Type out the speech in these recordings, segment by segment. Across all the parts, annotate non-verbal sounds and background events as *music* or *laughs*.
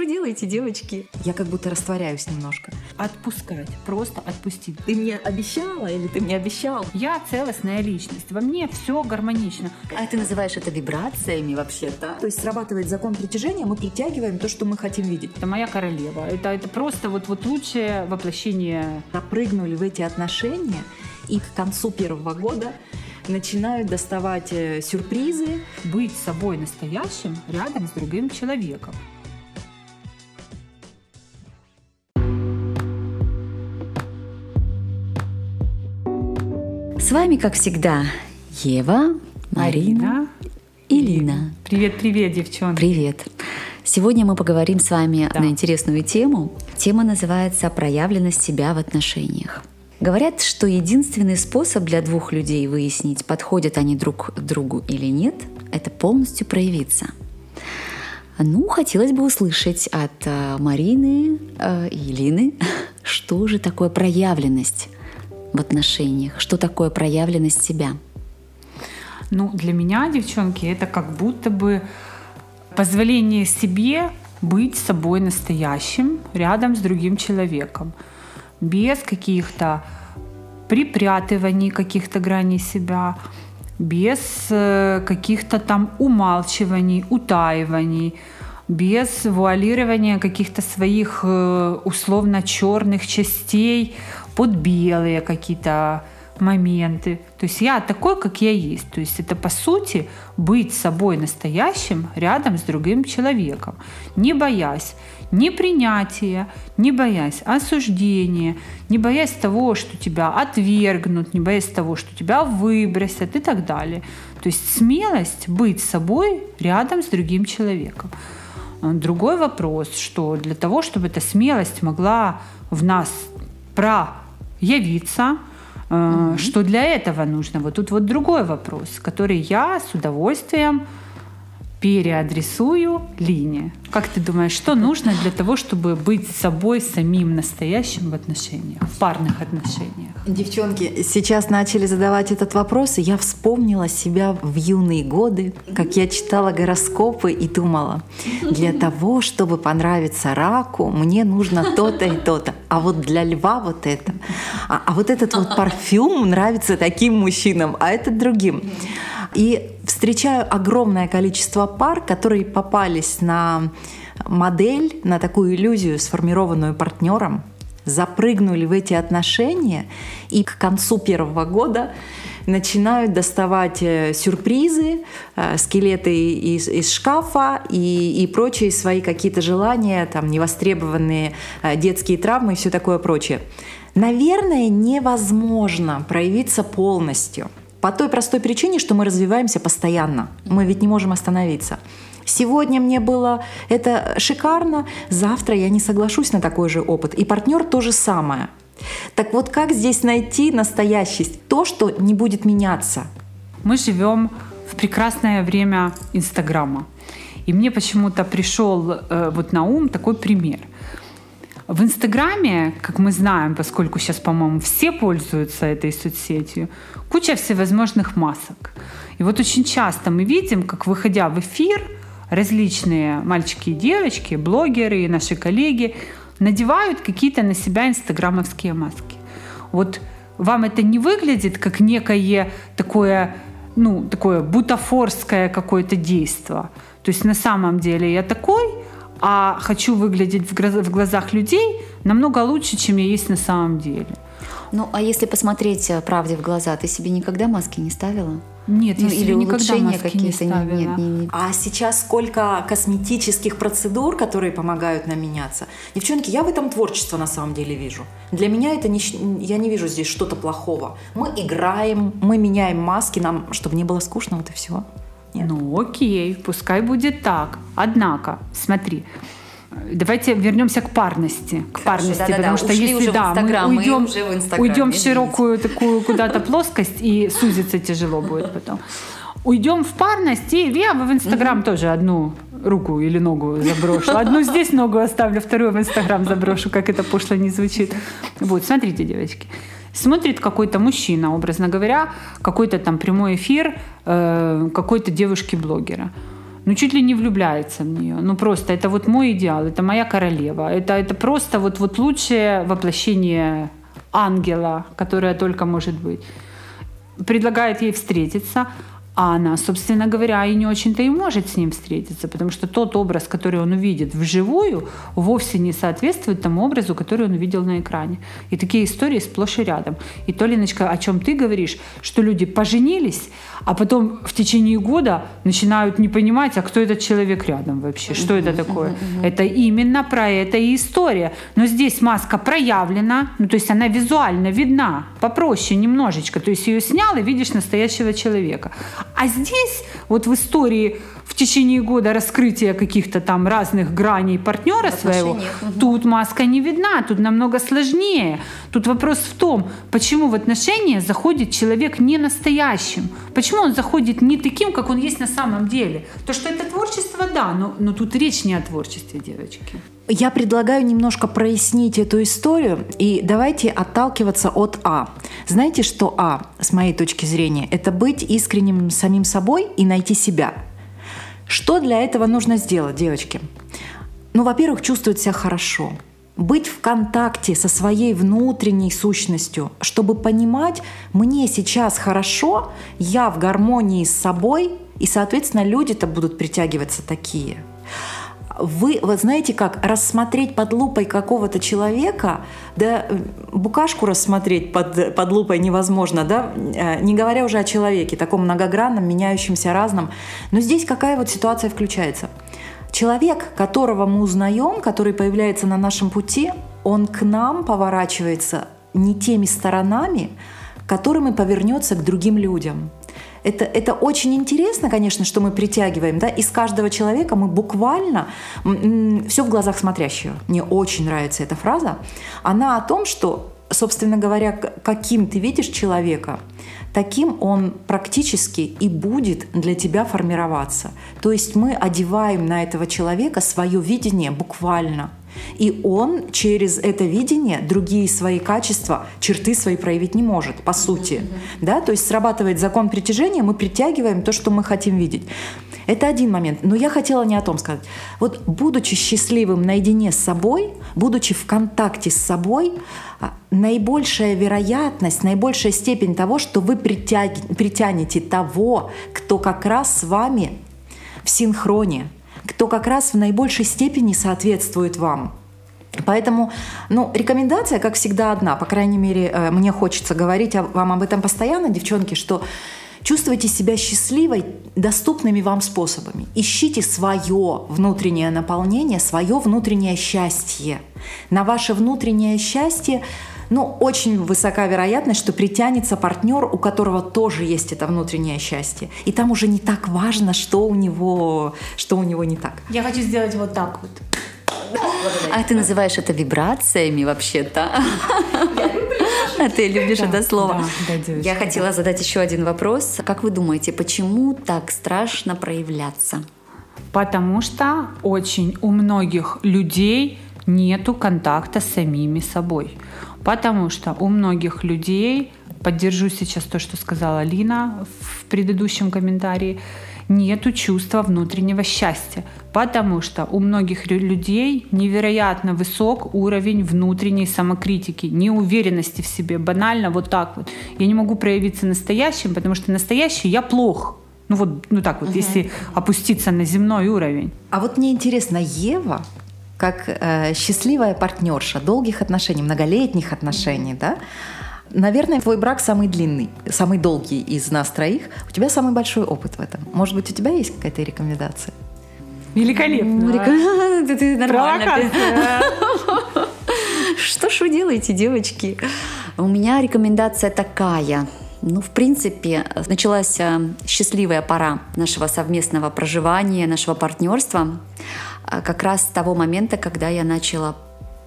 Хорошо делаете, девочки. Я как будто растворяюсь немножко. Отпускать, просто отпустить. Ты мне обещала или ты мне обещал? Я целостная личность, во мне все гармонично. А ты называешь это вибрациями вообще-то? То есть срабатывает закон притяжения, мы притягиваем то, что мы хотим видеть. Это моя королева. Это, это просто вот, вот лучшее воплощение. Запрыгнули в эти отношения и к концу первого года начинают доставать э, сюрпризы. Быть собой настоящим рядом с другим человеком. С вами, как всегда, Ева, Марина, и Лина. Привет, привет, девчонки. Привет. Сегодня мы поговорим с вами Да. на интересную тему. Тема называется «Проявленность себя в отношениях». Говорят, что единственный способ для двух людей выяснить, подходят они друг другу или нет, это полностью проявиться. Ну, хотелось бы услышать от э, Марины э, и Лины, *laughs* что же такое проявленность в отношениях, что такое проявленность себя. Ну, для меня, девчонки, это как будто бы позволение себе быть собой настоящим рядом с другим человеком. Без каких-то припрятываний каких-то граней себя, без э, каких-то там умалчиваний, утаиваний, без вуалирования каких-то своих э, условно черных частей под белые какие-то моменты. То есть я такой, как я есть. То есть это по сути быть собой настоящим рядом с другим человеком, не боясь ни принятия, не боясь осуждения, не боясь того, что тебя отвергнут, не боясь того, что тебя выбросят и так далее. То есть смелость быть собой рядом с другим человеком. Другой вопрос, что для того, чтобы эта смелость могла в нас проявиться, э, что для этого нужно? Вот тут вот другой вопрос, который я с удовольствием переадресую Лине. Как ты думаешь, что нужно для того, чтобы быть собой самим настоящим в отношениях, в парных отношениях? Девчонки, сейчас начали задавать этот вопрос, и я вспомнила себя в юные годы, как я читала гороскопы и думала, для того, чтобы понравиться раку, мне нужно то-то и то-то. А вот для льва вот это. А, а вот этот вот парфюм нравится таким мужчинам, а этот другим. И встречаю огромное количество пар, которые попались на модель, на такую иллюзию, сформированную партнером, запрыгнули в эти отношения и к концу первого года начинают доставать э, сюрпризы, э, скелеты из, из шкафа и, и прочие свои какие-то желания, там невостребованные э, детские травмы и все такое прочее. Наверное, невозможно проявиться полностью. По той простой причине, что мы развиваемся постоянно. Мы ведь не можем остановиться. Сегодня мне было это шикарно, завтра я не соглашусь на такой же опыт. И партнер то же самое. Так вот, как здесь найти настоящесть? То, что не будет меняться. Мы живем в прекрасное время Инстаграма. И мне почему-то пришел э, вот на ум такой пример. В Инстаграме, как мы знаем, поскольку сейчас, по-моему, все пользуются этой соцсетью, куча всевозможных масок. И вот очень часто мы видим, как выходя в эфир, различные мальчики и девочки, блогеры и наши коллеги надевают какие-то на себя инстаграмовские маски. Вот вам это не выглядит как некое такое, ну, такое бутафорское какое-то действие. То есть на самом деле я такой, а хочу выглядеть в глазах людей намного лучше, чем я есть на самом деле. Ну, а если посмотреть э, правде в глаза, ты себе никогда маски не ставила? Нет, Ну, себе или никогда улучшения маски не ставила. нет, не- не- А сейчас сколько косметических процедур, которые помогают нам меняться. Девчонки, я в этом творчество на самом деле вижу. Для меня это не, я не вижу здесь что-то плохого. Мы играем, мы меняем маски, нам, чтобы не было скучно, вот и все. Нет. Ну окей, пускай будет так. Однако, смотри, давайте вернемся к парности. К парности, да-да-да, потому что ушли если да, мы уйдем, уже в уйдем в широкую такую куда-то *laughs* плоскость и сузиться тяжело будет потом. Уйдем в парность, и я в Инстаграм тоже одну руку или ногу заброшу. Одну *laughs* здесь ногу оставлю, вторую в Инстаграм заброшу, как это пошло не звучит. Вот, смотрите, девочки. Смотрит какой-то мужчина, образно говоря, какой-то там прямой эфир э, какой-то девушки-блогера. Ну чуть ли не влюбляется в нее. Ну просто это вот мой идеал, это моя королева. Это, это просто вот, вот лучшее воплощение ангела, которое только может быть. Предлагает ей встретиться, а она, собственно говоря, и не очень-то и может с ним встретиться, потому что тот образ, который он увидит вживую, вовсе не соответствует тому образу, который он увидел на экране. И такие истории сплошь и рядом. И то, Леночка, о чем ты говоришь, что люди поженились, а потом в течение года начинают не понимать, а кто этот человек рядом вообще, что это такое. Это именно про это и история. Но здесь маска проявлена, ну то есть она визуально видна, попроще немножечко. То есть ее снял и видишь настоящего человека. А здесь, вот в истории в течение года раскрытия каких-то там разных граней партнера своего, тут маска не видна, тут намного сложнее. Тут вопрос в том, почему в отношения заходит человек не настоящим, почему он заходит не таким, как он есть на самом деле. То, что это творчество, да, но, но тут речь не о творчестве, девочки. Я предлагаю немножко прояснить эту историю, и давайте отталкиваться от А. Знаете, что А, с моей точки зрения, это быть искренним самим собой и найти себя. Что для этого нужно сделать, девочки? Ну, во-первых, чувствовать себя хорошо, быть в контакте со своей внутренней сущностью, чтобы понимать, мне сейчас хорошо, я в гармонии с собой, и, соответственно, люди-то будут притягиваться такие – вы, вот знаете как, рассмотреть под лупой какого-то человека, да, букашку рассмотреть под, под лупой невозможно, да, э, не говоря уже о человеке, таком многогранном, меняющемся, разном. Но здесь какая вот ситуация включается? Человек, которого мы узнаем, который появляется на нашем пути, он к нам поворачивается не теми сторонами, которыми повернется к другим людям. Это, это очень интересно, конечно, что мы притягиваем. Да? Из каждого человека мы буквально все в глазах смотрящего. Мне очень нравится эта фраза. Она о том, что, собственно говоря, каким ты видишь человека, таким он практически и будет для тебя формироваться. То есть мы одеваем на этого человека свое видение буквально – и он через это видение другие свои качества, черты свои проявить не может, по сути. Да? То есть срабатывает закон притяжения, мы притягиваем то, что мы хотим видеть. Это один момент. Но я хотела не о том сказать. Вот будучи счастливым наедине с собой, будучи в контакте с собой, а, наибольшая вероятность, наибольшая степень того, что вы притяг... притянете того, кто как раз с вами в синхроне, кто как раз в наибольшей степени соответствует вам. Поэтому, ну, рекомендация, как всегда, одна. По крайней мере, э, мне хочется говорить вам об этом постоянно, девчонки, что чувствуйте себя счастливой доступными вам способами. Ищите свое внутреннее наполнение, свое внутреннее счастье. На ваше внутреннее счастье ну, очень высока вероятность, что притянется партнер, у которого тоже есть это внутреннее счастье. И там уже не так важно, что у него, что у него не так. Я хочу сделать вот так вот. А ты называешь это вибрациями вообще-то? А ты любишь это слово. Я хотела задать еще один вопрос. Как вы думаете, почему так страшно проявляться? Потому что очень у многих людей нету контакта с самими собой. Потому что у многих людей, поддержу сейчас то, что сказала Лина в предыдущем комментарии, нету чувства внутреннего счастья, потому что у многих людей невероятно высок уровень внутренней самокритики, неуверенности в себе, банально вот так вот. Я не могу проявиться настоящим, потому что настоящий я плох. Ну вот, ну так вот, угу. если опуститься на земной уровень. А вот мне интересно, Ева как э, счастливая партнерша долгих отношений, многолетних отношений, да, Наверное, твой брак самый длинный, самый долгий из нас троих. У тебя самый большой опыт в этом. Может быть, у тебя есть какая-то рекомендация? Великолепно. *laughs* Ты нормально. Что ж вы делаете, девочки? У меня рекомендация такая. Ну, в принципе, началась э, счастливая пора нашего совместного проживания, нашего партнерства. А как раз с того момента, когда я начала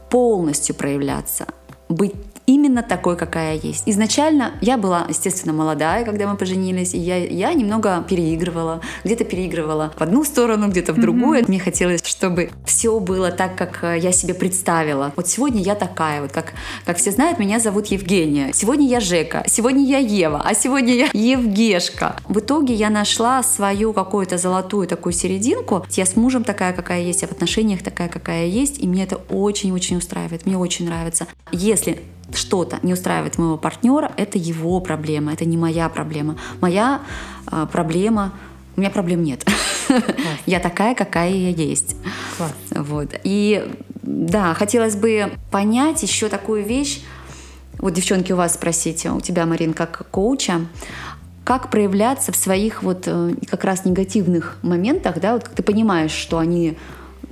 полностью проявляться, быть именно такой, какая я есть. Изначально я была, естественно, молодая, когда мы поженились, и я, я немного переигрывала. Где-то переигрывала в одну сторону, где-то в другую. Mm-hmm. Мне хотелось, чтобы все было так, как э, я себе представила. Вот сегодня я такая, вот как, как все знают, меня зовут Евгения. Сегодня я Жека, сегодня я Ева, а сегодня я Евгешка. В итоге я нашла свою какую-то золотую такую серединку. Я с мужем такая, какая есть, я в отношениях такая, какая есть, и мне это очень-очень устраивает, мне очень нравится. Если что-то не устраивает моего партнера, это его проблема, это не моя проблема. Моя э, проблема, у меня проблем нет. Я такая, какая я есть. Вот. И да, хотелось бы понять еще такую вещь. Вот, девчонки, у вас спросите, у тебя, Марин, как коуча, как проявляться в своих вот э, как раз негативных моментах, да, вот ты понимаешь, что они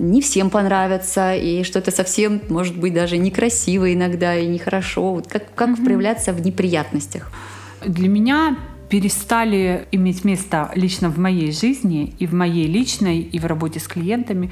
не всем понравятся, и что это совсем, может быть, даже некрасиво иногда и нехорошо. Вот как, как mm-hmm. проявляться в неприятностях? Для меня перестали иметь место лично в моей жизни и в моей личной, и в работе с клиентами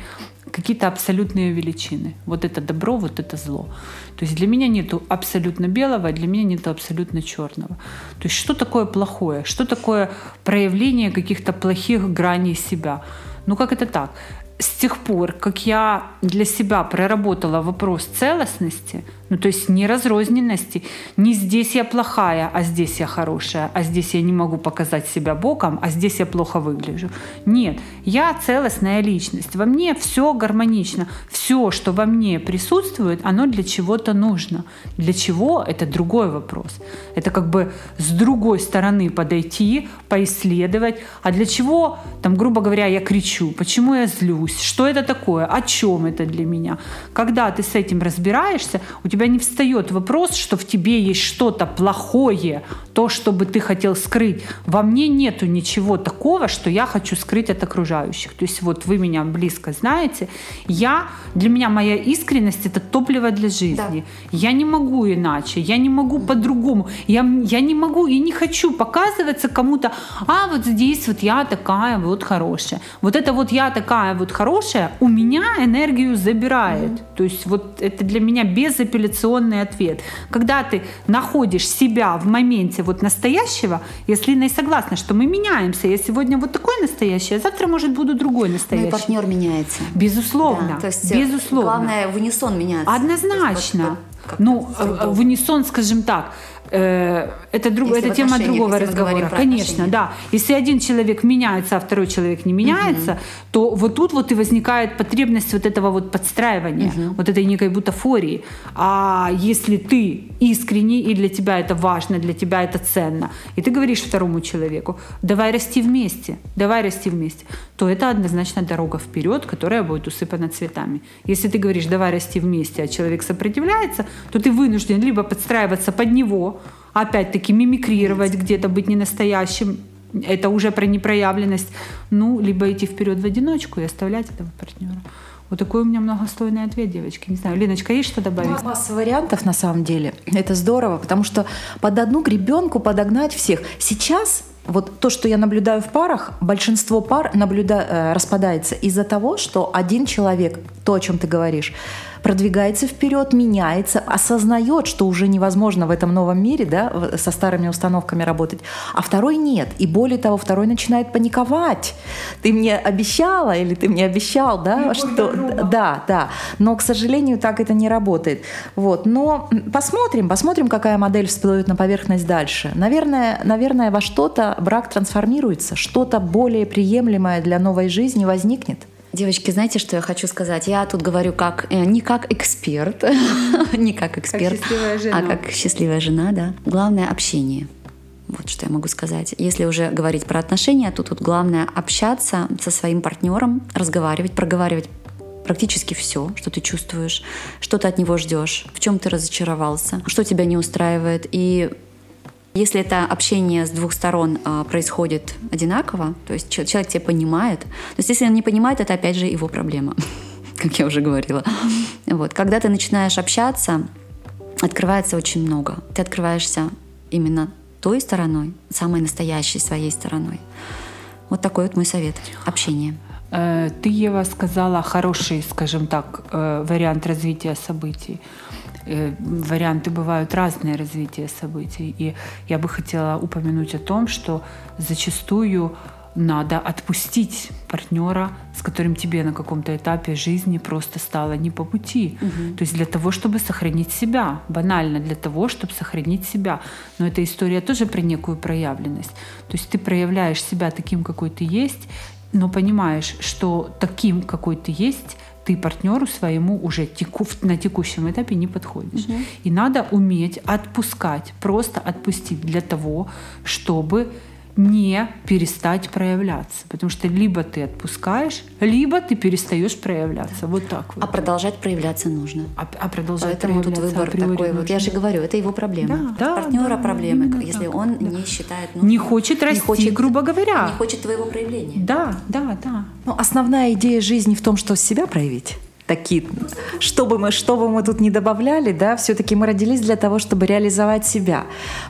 какие-то абсолютные величины. Вот это добро, вот это зло. То есть для меня нету абсолютно белого, для меня нету абсолютно черного. То есть что такое плохое? Что такое проявление каких-то плохих граней себя? Ну как это так? С тех пор, как я для себя проработала вопрос целостности, ну, то есть не разрозненности, не здесь я плохая, а здесь я хорошая, а здесь я не могу показать себя боком, а здесь я плохо выгляжу. Нет, я целостная личность. Во мне все гармонично. Все, что во мне присутствует, оно для чего-то нужно. Для чего? Это другой вопрос. Это как бы с другой стороны подойти, поисследовать. А для чего, там, грубо говоря, я кричу? Почему я злюсь? Что это такое? О чем это для меня? Когда ты с этим разбираешься, у тебя тебя не встает вопрос, что в тебе есть что-то плохое, то, что бы ты хотел скрыть. Во мне нету ничего такого, что я хочу скрыть от окружающих. То есть вот вы меня близко знаете, я, для меня моя искренность это топливо для жизни. Да. Я не могу иначе, я не могу по-другому. Я, я не могу и не хочу показываться кому-то, а вот здесь вот я такая вот хорошая. Вот это вот я такая вот хорошая у меня энергию забирает. Mm-hmm. То есть вот это для меня безапелляционно безапелляционный ответ. Когда ты находишь себя в моменте вот настоящего, если Лина и согласна, что мы меняемся, я сегодня вот такой настоящий, а завтра, может, буду другой настоящий. Ну и партнер меняется. Безусловно. Да, то есть безусловно. Главное в унисон меняться. Однозначно. Ну, э, в унисон, скажем так, Э, это, друг, это тема другого разговора. Конечно, да. Если один человек меняется, а второй человек не меняется, угу. то вот тут вот и возникает потребность вот этого вот подстраивания, угу. вот этой некой бутафории. А если ты искренний, и для тебя это важно, для тебя это ценно, и ты говоришь второму человеку, давай расти вместе, давай расти вместе, то это однозначно дорога вперед, которая будет усыпана цветами. Если ты говоришь, давай расти вместе, а человек сопротивляется, то ты вынужден либо подстраиваться под него, опять-таки мимикрировать где-то, быть ненастоящим, это уже про непроявленность, ну, либо идти вперед в одиночку и оставлять этого партнера. Вот такой у меня многослойный ответ, девочки. Не знаю, Леночка, есть что добавить? Масса вариантов на самом деле. Это здорово, потому что под одну гребенку подогнать всех. Сейчас вот то, что я наблюдаю в парах, большинство пар наблюда... Э, распадается из-за того, что один человек, то, о чем ты говоришь, продвигается вперед, меняется, осознает, что уже невозможно в этом новом мире да, со старыми установками работать, а второй нет. И более того, второй начинает паниковать. Ты мне обещала или ты мне обещал, да, что... Да, да. Но, к сожалению, так это не работает. Вот. Но посмотрим, посмотрим, какая модель всплывет на поверхность дальше. Наверное, наверное, во что-то брак трансформируется, что-то более приемлемое для новой жизни возникнет. Девочки, знаете, что я хочу сказать? Я тут говорю как э, не как эксперт, *laughs* не как эксперт, а как счастливая жена, да. Главное общение. Вот что я могу сказать. Если уже говорить про отношения, то тут главное общаться со своим партнером, разговаривать, проговаривать практически все, что ты чувствуешь, что ты от него ждешь, в чем ты разочаровался, что тебя не устраивает, и если это общение с двух сторон э, происходит одинаково, то есть человек тебя понимает, то есть если он не понимает, это опять же его проблема, *laughs* как я уже говорила. Вот. Когда ты начинаешь общаться, открывается очень много. Ты открываешься именно той стороной, самой настоящей своей стороной. Вот такой вот мой совет. Общение. Э, ты, Ева, сказала хороший, скажем так, э, вариант развития событий. Э, варианты бывают разные развития событий. И я бы хотела упомянуть о том, что зачастую надо отпустить партнера, с которым тебе на каком-то этапе жизни просто стало не по пути. Угу. То есть для того, чтобы сохранить себя, банально для того, чтобы сохранить себя. Но эта история тоже про некую проявленность. То есть ты проявляешь себя таким, какой ты есть, но понимаешь, что таким, какой ты есть, ты партнеру своему уже теку, на текущем этапе не подходишь. Угу. И надо уметь отпускать, просто отпустить для того, чтобы не перестать проявляться. Потому что либо ты отпускаешь, либо ты перестаешь проявляться. Вот так вот. А продолжать проявляться нужно. А, а продолжать Поэтому тут выбор такой нужно. вот. Я же говорю, это его проблема. Да, Партнера да, проблемы, если так, он да. не считает нужным. Не хочет расти, не хочет, грубо говоря. Не хочет твоего проявления. Да, да, да. Ну, основная идея жизни в том, что себя проявить такие, что бы мы, что бы мы тут не добавляли, да, все-таки мы родились для того, чтобы реализовать себя.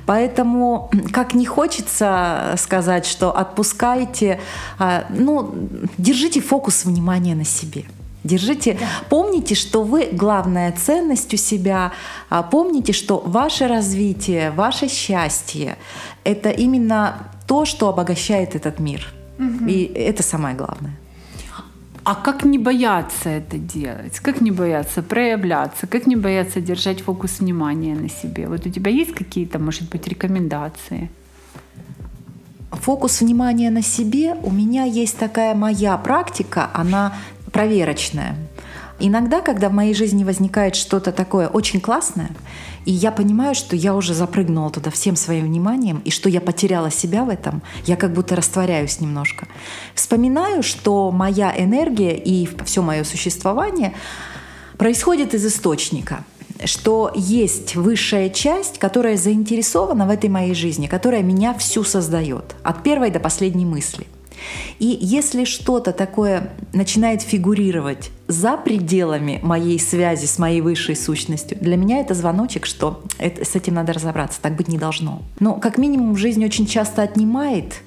Поэтому, как не хочется сказать, что отпускайте, а, ну, держите фокус внимания на себе. Держите, да. помните, что вы главная ценность у себя, а, помните, что ваше развитие, ваше счастье — это именно то, что обогащает этот мир. Угу. И это самое главное. А как не бояться это делать? Как не бояться проявляться? Как не бояться держать фокус внимания на себе? Вот у тебя есть какие-то, может быть, рекомендации? Фокус внимания на себе у меня есть такая моя практика, она проверочная. Иногда, когда в моей жизни возникает что-то такое очень классное, и я понимаю, что я уже запрыгнула туда всем своим вниманием, и что я потеряла себя в этом, я как будто растворяюсь немножко. Вспоминаю, что моя энергия и все мое существование происходит из источника что есть высшая часть, которая заинтересована в этой моей жизни, которая меня всю создает, от первой до последней мысли – и если что-то такое начинает фигурировать за пределами моей связи с моей высшей сущностью, для меня это звоночек, что это, с этим надо разобраться, так быть не должно. Но как минимум жизнь очень часто отнимает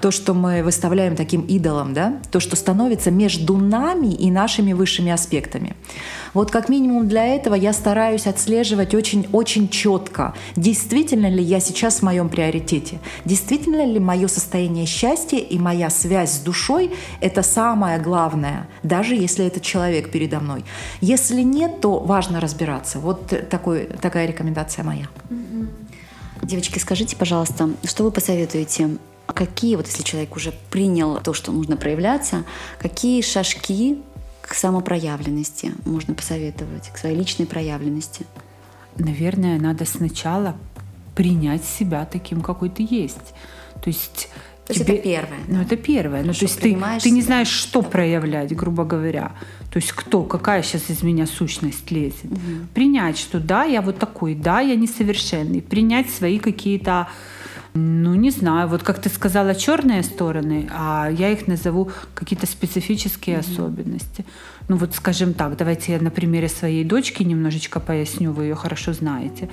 то, что мы выставляем таким идолом, да, то, что становится между нами и нашими высшими аспектами. Вот как минимум для этого я стараюсь отслеживать очень-очень четко, действительно ли я сейчас в моем приоритете, действительно ли мое состояние счастья и моя связь с душой — это самое главное, даже если это человек передо мной. Если нет, то важно разбираться. Вот такой, такая рекомендация моя. Девочки, скажите, пожалуйста, что вы посоветуете какие, вот если человек уже принял то, что нужно проявляться, какие шажки к самопроявленности можно посоветовать, к своей личной проявленности? Наверное, надо сначала принять себя таким, какой ты есть. То есть то есть тебе... это первое. Ну, это первое. Ну, то есть ты, ты не знаешь, что проявлять, грубо говоря. То есть кто, какая сейчас из меня сущность лезет. Угу. Принять, что да, я вот такой, да, я несовершенный. Принять свои какие-то ну, не знаю. Вот как ты сказала, черные стороны, а я их назову какие-то специфические mm-hmm. особенности. Ну, вот скажем так, давайте я на примере своей дочки немножечко поясню, вы ее хорошо знаете.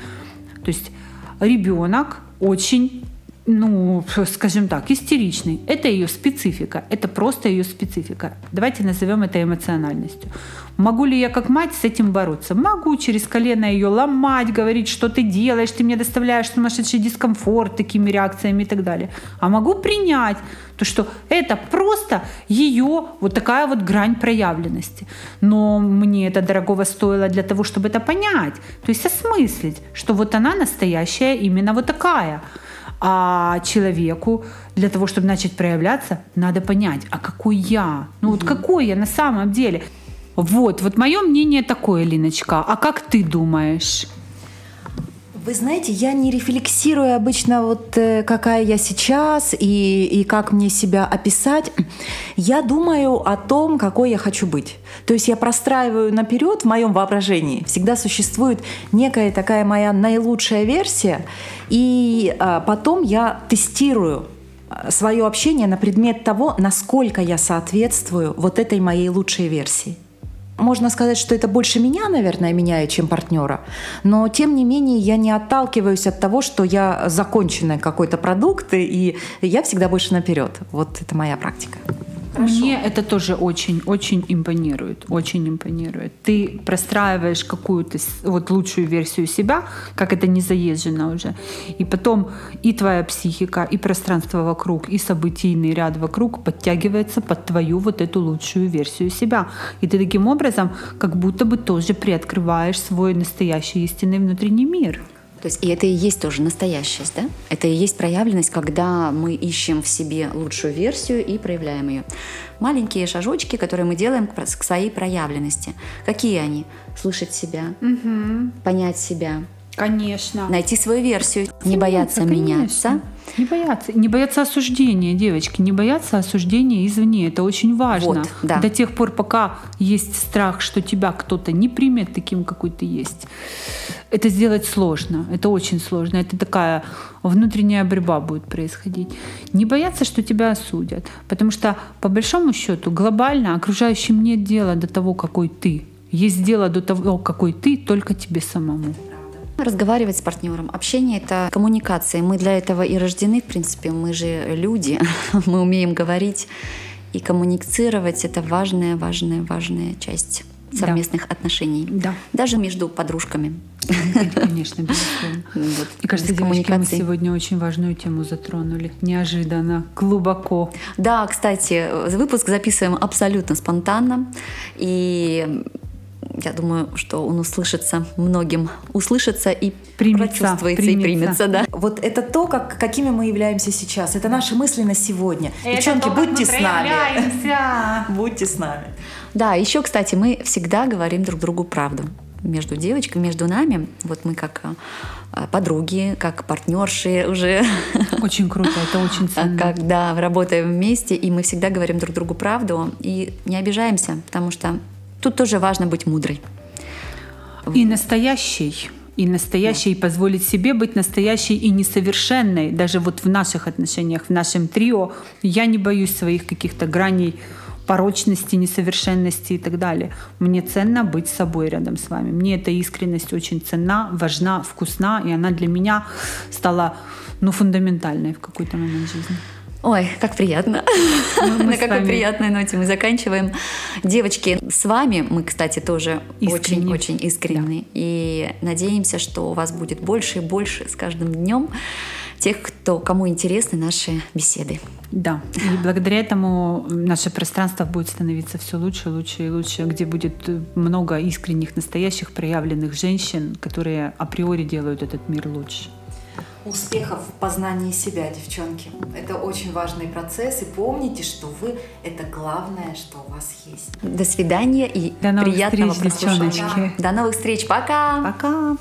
То есть ребенок очень ну, скажем так, истеричный. Это ее специфика, это просто ее специфика. Давайте назовем это эмоциональностью. Могу ли я как мать с этим бороться? Могу через колено ее ломать, говорить, что ты делаешь, ты мне доставляешь сумасшедший дискомфорт такими реакциями и так далее. А могу принять то, что это просто ее вот такая вот грань проявленности. Но мне это дорогого стоило для того, чтобы это понять. То есть осмыслить, что вот она настоящая именно вот такая. А человеку для того, чтобы начать проявляться, надо понять, а какой я? Ну вот какой я на самом деле? Вот, вот мое мнение такое, Линочка. А как ты думаешь? Вы знаете, я не рефлексирую обычно вот э, какая я сейчас и, и как мне себя описать. Я думаю о том, какой я хочу быть. То есть я простраиваю наперед в моем воображении. Всегда существует некая такая моя наилучшая версия, и а, потом я тестирую а, свое общение на предмет того, насколько я соответствую вот этой моей лучшей версии. Можно сказать, что это больше меня, наверное, меняет, чем партнера. Но, тем не менее, я не отталкиваюсь от того, что я законченный какой-то продукт, и я всегда больше наперед. Вот это моя практика. Хорошо. Мне это тоже очень-очень импонирует, очень импонирует. Ты простраиваешь какую-то вот лучшую версию себя, как это не заезжено уже, и потом и твоя психика, и пространство вокруг, и событийный ряд вокруг подтягивается под твою вот эту лучшую версию себя. И ты таким образом как будто бы тоже приоткрываешь свой настоящий истинный внутренний мир. То есть и это и есть тоже настоящесть, да? Это и есть проявленность, когда мы ищем в себе лучшую версию и проявляем ее. Маленькие шажочки, которые мы делаем к своей проявленности. Какие они? Слышать себя, угу. понять себя. Конечно. Найти свою версию, не бояться конечно. меняться. Не бояться. Не бояться осуждения, девочки. Не бояться осуждения извне. Это очень важно. Вот, да. До тех пор, пока есть страх, что тебя кто-то не примет таким, какой ты есть. Это сделать сложно. Это очень сложно. Это такая внутренняя борьба будет происходить. Не бояться, что тебя осудят. Потому что, по большому счету, глобально окружающим нет дела до того, какой ты. Есть дело до того, какой ты, только тебе самому. Разговаривать с партнером. Общение — это коммуникация. Мы для этого и рождены, в принципе. Мы же люди. *laughs* Мы умеем говорить. И коммуницировать — это важная, важная, важная часть совместных да. отношений. Да. Даже между подружками. Конечно, безусловно. *laughs* Вот. Мне кажется, девочки, мы сегодня очень важную тему затронули. Неожиданно, глубоко. Да, кстати, выпуск записываем абсолютно спонтанно. И я думаю, что он услышится многим, услышится и примется, прочувствуется примется. и примется, да. Вот это то, как, какими мы являемся сейчас. Это наши мысли на сегодня. Это Девчонки, то, будьте с нами. *laughs* Будьте с нами. Да, еще, кстати, мы всегда говорим друг другу правду между девочками, между нами. Вот мы как э, подруги, как партнерши уже. *laughs* Очень круто, это очень ценно. Когда работаем вместе, и мы всегда говорим друг другу правду и не обижаемся, потому что Тут тоже важно быть мудрой. И настоящей и настоящей, да. и позволить себе быть настоящей и несовершенной. Даже вот в наших отношениях, в нашем трио, я не боюсь своих каких-то граней порочности, несовершенности и так далее. Мне ценно быть собой рядом с вами. Мне эта искренность очень ценна, важна, вкусна, и она для меня стала ну, фундаментальной в какой-то момент жизни. Ой, как приятно. Ну, *laughs* На какой приятной ноте мы заканчиваем. Девочки, с вами мы, кстати, тоже очень-очень искренне. И надеемся, что у вас будет больше и больше с каждым днем тех, кто, кому интересны наши беседы. Да, и благодаря этому наше пространство будет становиться все лучше, лучше и лучше, где будет много искренних, настоящих, проявленных женщин, которые априори делают этот мир лучше успехов в познании себя, девчонки. Это очень важный процесс. И помните, что вы — это главное, что у вас есть. До свидания и До приятного встреч, прослушивания. До новых встреч. Пока! Пока!